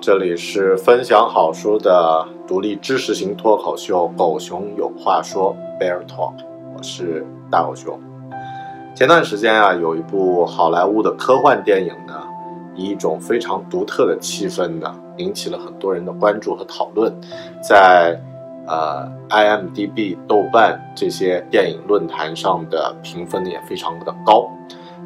这里是分享好书的独立知识型脱口秀《狗熊有话说》（Bear Talk），我是大狗熊。前段时间啊，有一部好莱坞的科幻电影呢，以一种非常独特的气氛呢，引起了很多人的关注和讨论，在呃 IMDB、豆瓣这些电影论坛上的评分也非常的高。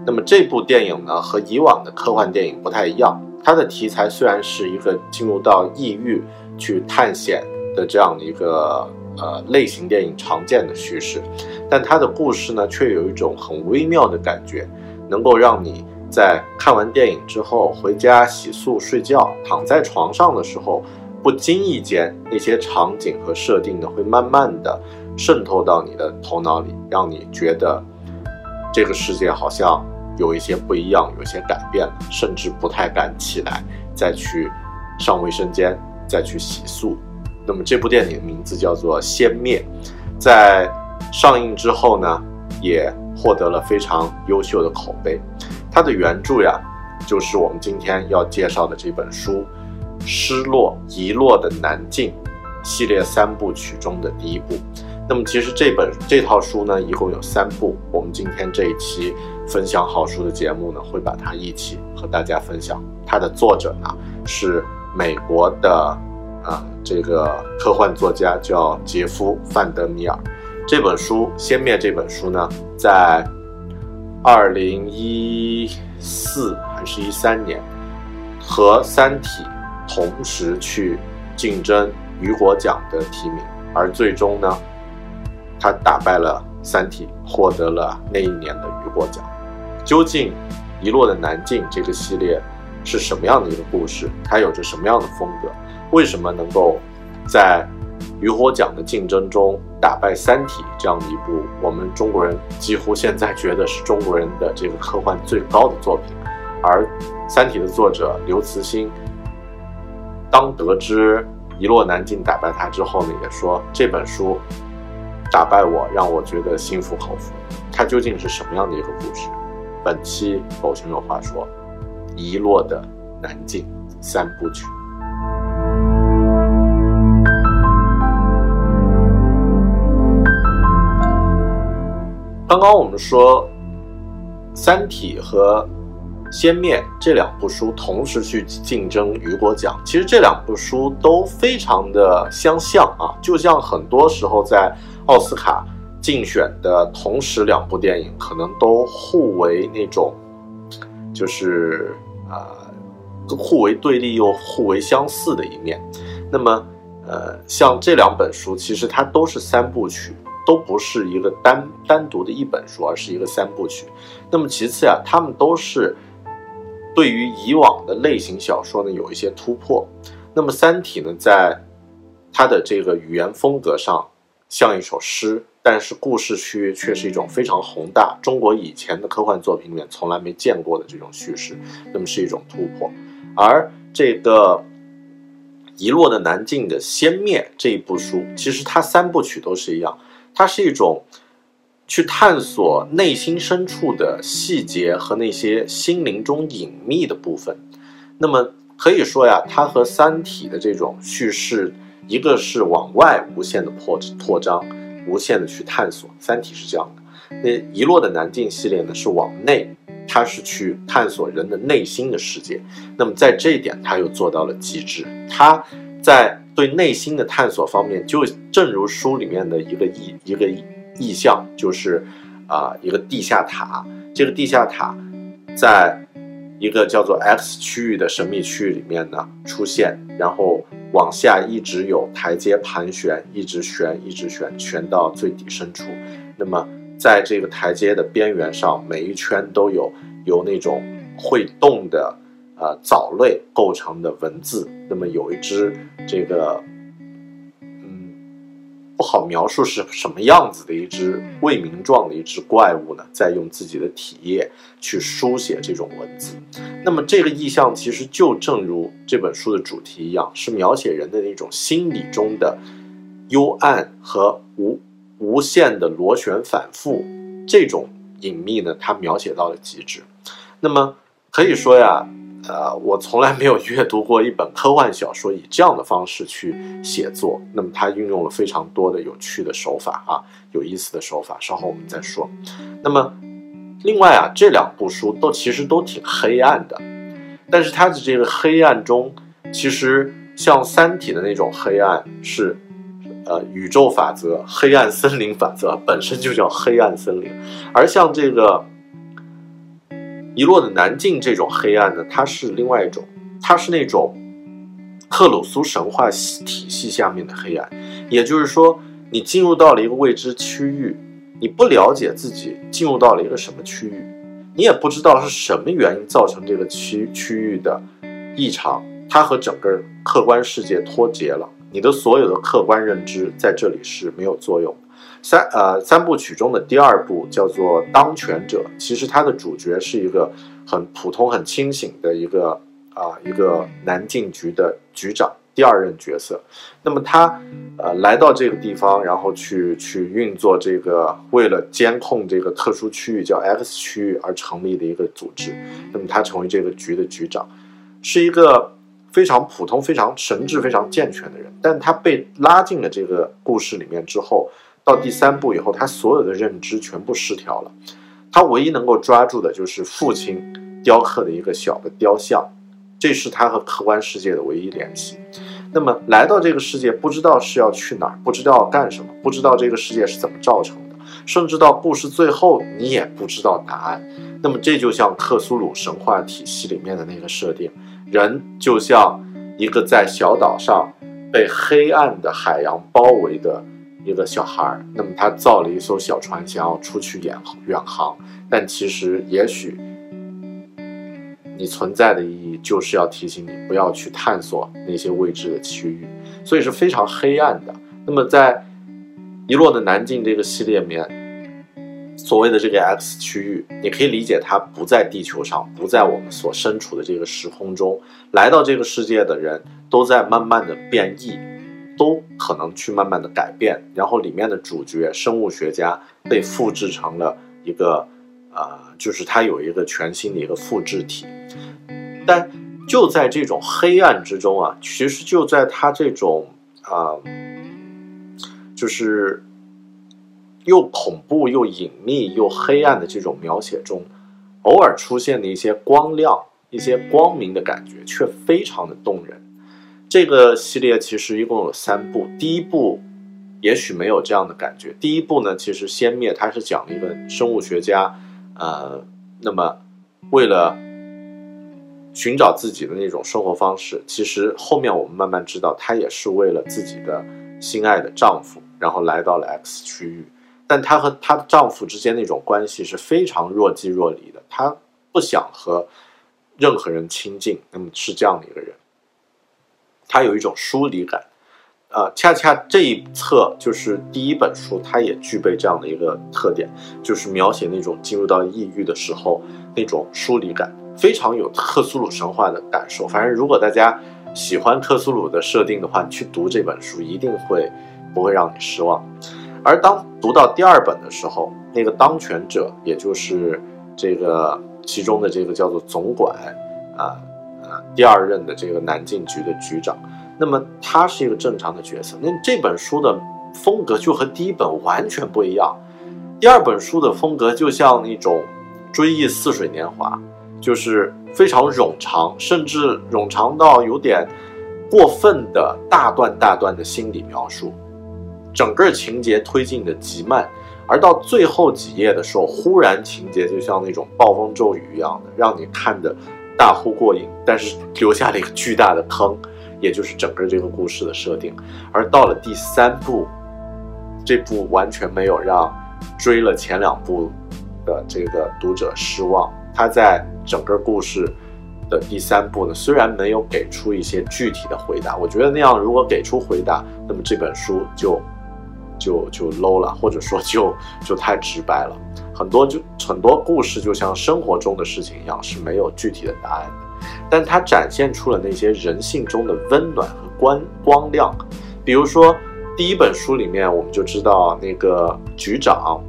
那么这部电影呢，和以往的科幻电影不太一样，它的题材虽然是一个进入到异域去探险的这样的一个。呃，类型电影常见的叙事，但它的故事呢，却有一种很微妙的感觉，能够让你在看完电影之后回家洗漱睡觉，躺在床上的时候，不经意间那些场景和设定呢，会慢慢的渗透到你的头脑里，让你觉得这个世界好像有一些不一样，有一些改变了，甚至不太敢起来再去上卫生间，再去洗漱。那么这部电影名字叫做《先灭》，在上映之后呢，也获得了非常优秀的口碑。它的原著呀，就是我们今天要介绍的这本书《失落遗落的南境》系列三部曲中的第一部。那么其实这本这套书呢，一共有三部。我们今天这一期分享好书的节目呢，会把它一起和大家分享。它的作者呢是美国的。啊，这个科幻作家叫杰夫·范德米尔。这本书《先灭》这本书呢，在二零一四还是一三年，和《三体》同时去竞争雨果奖的提名，而最终呢，他打败了《三体》，获得了那一年的雨果奖。究竟《遗落的南境》这个系列是什么样的一个故事？它有着什么样的风格？为什么能够在雨火奖的竞争中打败《三体》这样的一部我们中国人几乎现在觉得是中国人的这个科幻最高的作品？而《三体》的作者刘慈欣当得知《遗落南境》打败他之后呢，也说这本书打败我，让我觉得心服口服。它究竟是什么样的一个故事？本期狗熊有话说，《遗落的南境》三部曲。刚刚我们说，《三体》和《湮灭》这两部书同时去竞争雨果奖，其实这两部书都非常的相像啊，就像很多时候在奥斯卡竞选的同时，两部电影可能都互为那种，就是啊，互为对立又互为相似的一面。那么，呃，像这两本书，其实它都是三部曲。都不是一个单单独的一本书，而是一个三部曲。那么其次呀，他们都是对于以往的类型小说呢有一些突破。那么《三体》呢，在它的这个语言风格上像一首诗，但是故事区却是一种非常宏大，中国以前的科幻作品里面从来没见过的这种叙事，那么是一种突破。而这个遗落的南境的先灭这一部书，其实它三部曲都是一样。它是一种去探索内心深处的细节和那些心灵中隐秘的部分。那么可以说呀，它和《三体》的这种叙事，一个是往外无限的扩扩张，无限的去探索，《三体》是这样的。那《遗落的南境》系列呢，是往内，它是去探索人的内心的世界。那么在这一点，它又做到了极致。它在对内心的探索方面，就正如书里面的一个意一个意象，就是啊一个地下塔。这个地下塔在一个叫做 X 区域的神秘区域里面呢出现，然后往下一直有台阶盘旋，一直旋，一直旋，旋到最底深处。那么在这个台阶的边缘上，每一圈都有由那种会动的。呃，藻类构成的文字，那么有一只这个，好描述是什么样子的一只未名状的一只怪物呢？在用自己的体液去书写这种文字。那么这个意象其实就正如这本书的主题一样，是描写人的那种心理中的幽暗和无无限的螺旋反复。这种隐秘呢，它描写到了极致。那么可以说呀。呃，我从来没有阅读过一本科幻小说以这样的方式去写作。那么，它运用了非常多的有趣的手法啊，有意思的手法。稍后我们再说。那么，另外啊，这两部书都其实都挺黑暗的，但是它的这个黑暗中，其实像《三体》的那种黑暗是，呃，宇宙法则、黑暗森林法则本身就叫黑暗森林，而像这个。遗落的南境这种黑暗呢，它是另外一种，它是那种克鲁苏神话体系下面的黑暗，也就是说，你进入到了一个未知区域，你不了解自己进入到了一个什么区域，你也不知道是什么原因造成这个区区域的异常，它和整个客观世界脱节了，你的所有的客观认知在这里是没有作用。三呃三部曲中的第二部叫做《当权者》，其实它的主角是一个很普通、很清醒的一个啊一个南境局的局长，第二任角色。那么他呃来到这个地方，然后去去运作这个为了监控这个特殊区域叫 X 区域而成立的一个组织。那么他成为这个局的局长，是一个非常普通、非常神智非常健全的人。但他被拉进了这个故事里面之后。到第三步以后，他所有的认知全部失调了。他唯一能够抓住的就是父亲雕刻的一个小的雕像，这是他和客观世界的唯一联系。那么来到这个世界，不知道是要去哪儿，不知道要干什么，不知道这个世界是怎么造成的，甚至到故事最后，你也不知道答案。那么这就像克苏鲁神话体系里面的那个设定，人就像一个在小岛上被黑暗的海洋包围的。一个小孩儿，那么他造了一艘小船，想要出去远远航，但其实也许你存在的意义就是要提醒你不要去探索那些未知的区域，所以是非常黑暗的。那么在《遗落的南境》这个系列里面，所谓的这个 X 区域，你可以理解它不在地球上，不在我们所身处的这个时空中，来到这个世界的人都在慢慢的变异。都可能去慢慢的改变，然后里面的主角生物学家被复制成了一个，呃，就是他有一个全新的一个复制体，但就在这种黑暗之中啊，其实就在他这种啊，就是又恐怖又隐秘又黑暗的这种描写中，偶尔出现的一些光亮、一些光明的感觉，却非常的动人。这个系列其实一共有三部，第一部也许没有这样的感觉。第一部呢，其实先灭它是讲了一个生物学家，呃，那么为了寻找自己的那种生活方式，其实后面我们慢慢知道，她也是为了自己的心爱的丈夫，然后来到了 X 区域。但她和她的丈夫之间那种关系是非常若即若离的，她不想和任何人亲近，那么是这样的一个人。它有一种疏离感，呃，恰恰这一册就是第一本书，它也具备这样的一个特点，就是描写那种进入到抑郁的时候那种疏离感，非常有克苏鲁神话的感受。反正如果大家喜欢克苏鲁的设定的话，你去读这本书一定会不会让你失望。而当读到第二本的时候，那个当权者，也就是这个其中的这个叫做总管啊。第二任的这个南境局的局长，那么他是一个正常的角色。那这本书的风格就和第一本完全不一样。第二本书的风格就像那种追忆似水年华，就是非常冗长，甚至冗长到有点过分的大段大段的心理描述，整个情节推进的极慢，而到最后几页的时候，忽然情节就像那种暴风骤雨一样的，让你看的。大呼过瘾，但是留下了一个巨大的坑，也就是整个这个故事的设定。而到了第三部，这部完全没有让追了前两部的这个读者失望。他在整个故事的第三部呢，虽然没有给出一些具体的回答，我觉得那样如果给出回答，那么这本书就就就 low 了，或者说就就太直白了。很多就很多故事就像生活中的事情一样，是没有具体的答案的，但它展现出了那些人性中的温暖和光光亮。比如说第一本书里面，我们就知道那个局长。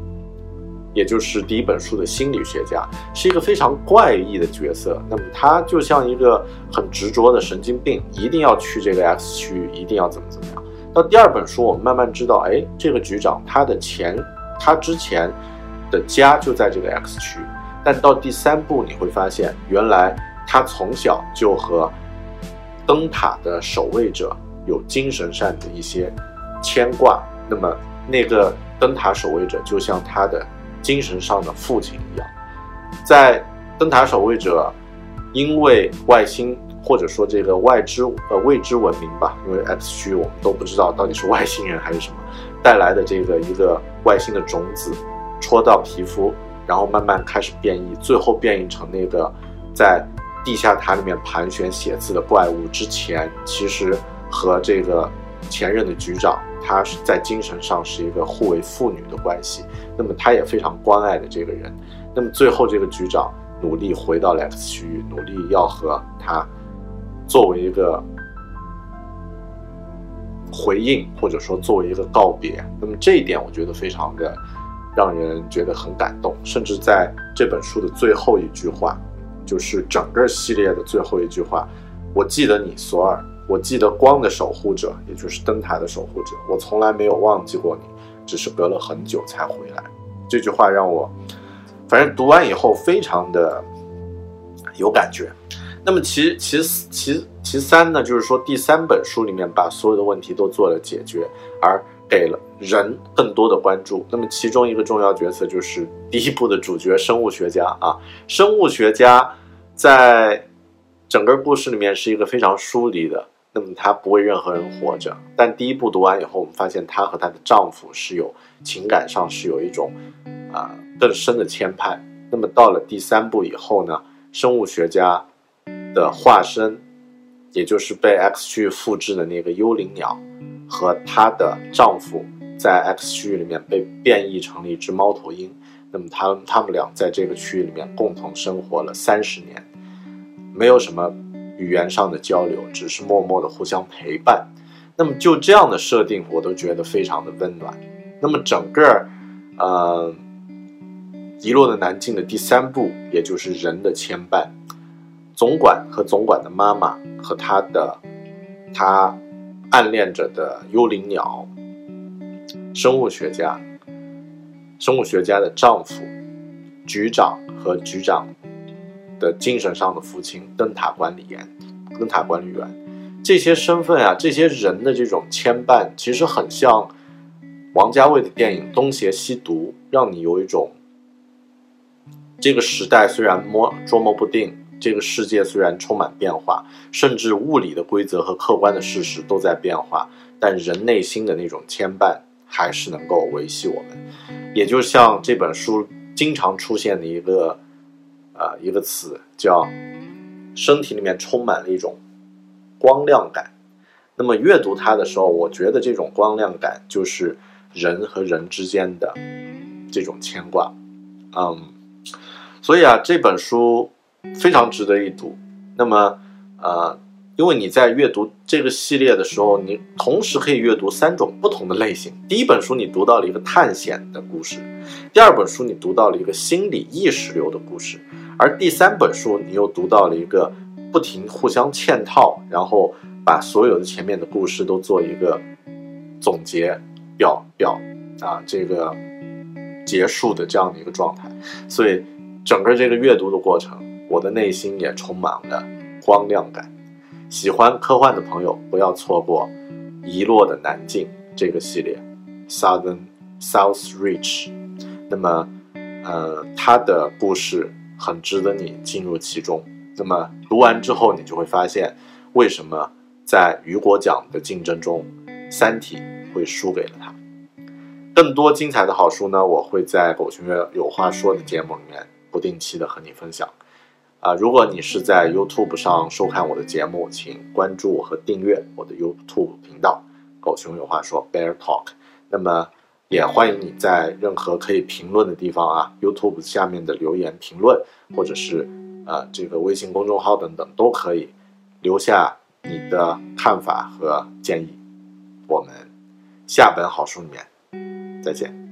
也就是第一本书的心理学家是一个非常怪异的角色，那么他就像一个很执着的神经病，一定要去这个 X 区，一定要怎么怎么样。到第二本书，我们慢慢知道，哎，这个局长他的前，他之前的家就在这个 X 区，但到第三部你会发现，原来他从小就和灯塔的守卫者有精神上的一些牵挂，那么那个灯塔守卫者就像他的。精神上的父亲一样，在灯塔守卫者，因为外星或者说这个外知呃未知文明吧，因为 X 区我们都不知道到底是外星人还是什么带来的这个一个外星的种子，戳到皮肤，然后慢慢开始变异，最后变异成那个在地下塔里面盘旋写字的怪物。之前其实和这个前任的局长。他是在精神上是一个互为父女的关系，那么他也非常关爱的这个人，那么最后这个局长努力回到了 X 区域，努力要和他作为一个回应，或者说作为一个告别，那么这一点我觉得非常的让人觉得很感动，甚至在这本书的最后一句话，就是整个系列的最后一句话，我记得你，索尔。我记得光的守护者，也就是灯塔的守护者，我从来没有忘记过你，只是隔了很久才回来。这句话让我，反正读完以后非常的有感觉。那么其其其其三呢，就是说第三本书里面把所有的问题都做了解决，而给了人更多的关注。那么其中一个重要角色就是第一部的主角生物学家啊，生物学家在整个故事里面是一个非常疏离的。那么她不为任何人活着，但第一部读完以后，我们发现她和她的丈夫是有情感上是有一种啊更深的牵绊。那么到了第三部以后呢，生物学家的化身，也就是被 X 区域复制的那个幽灵鸟，和她的丈夫在 X 区域里面被变异成了一只猫头鹰。那么他他们俩在这个区域里面共同生活了三十年，没有什么。语言上的交流，只是默默的互相陪伴。那么就这样的设定，我都觉得非常的温暖。那么整个，呃，遗落的南境的第三部，也就是人的牵绊，总管和总管的妈妈和他的他暗恋着的幽灵鸟，生物学家，生物学家的丈夫，局长和局长。的精神上的父亲，灯塔管理员，灯塔管理员，这些身份啊，这些人的这种牵绊，其实很像王家卫的电影《东邪西毒》，让你有一种这个时代虽然摸捉摸不定，这个世界虽然充满变化，甚至物理的规则和客观的事实都在变化，但人内心的那种牵绊还是能够维系我们。也就像这本书经常出现的一个。啊，一个词叫身体里面充满了一种光亮感。那么阅读它的时候，我觉得这种光亮感就是人和人之间的这种牵挂。嗯，所以啊，这本书非常值得一读。那么，呃，因为你在阅读这个系列的时候，你同时可以阅读三种不同的类型。第一本书你读到了一个探险的故事，第二本书你读到了一个心理意识流的故事。而第三本书，你又读到了一个不停互相嵌套，然后把所有的前面的故事都做一个总结表表啊，这个结束的这样的一个状态。所以整个这个阅读的过程，我的内心也充满了光亮感。喜欢科幻的朋友不要错过《遗落的南境》这个系列，Southern South Reach。那么，呃，它的故事。很值得你进入其中。那么读完之后，你就会发现，为什么在雨果奖的竞争中，《三体》会输给了他。更多精彩的好书呢，我会在《狗熊有话说》的节目里面不定期的和你分享。啊，如果你是在 YouTube 上收看我的节目，请关注和订阅我的 YouTube 频道《狗熊有话说》（Bear Talk）。那么，也欢迎你在任何可以评论的地方啊，YouTube 下面的留言评论，或者是呃这个微信公众号等等都可以留下你的看法和建议。我们下本好书里面再见。